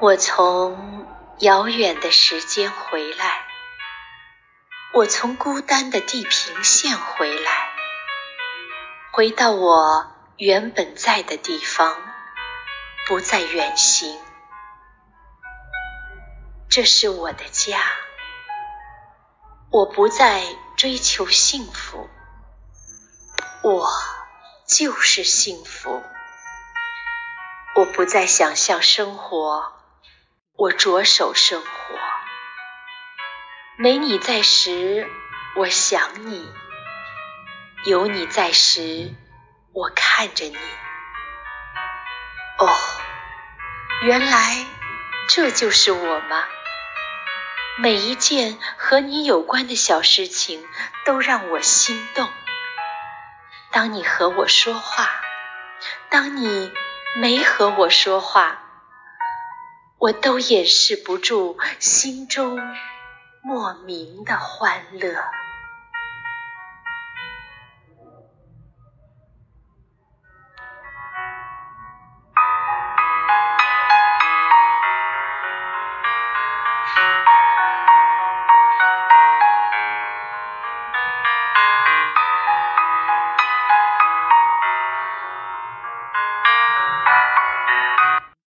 我从遥远的时间回来，我从孤单的地平线回来，回到我原本在的地方，不再远行。这是我的家，我不再追求幸福，我就是幸福。我不再想象生活，我着手生活。没你在时，我想你；有你在时，我看着你。哦，原来这就是我吗？每一件和你有关的小事情都让我心动。当你和我说话，当你……没和我说话，我都掩饰不住心中莫名的欢乐。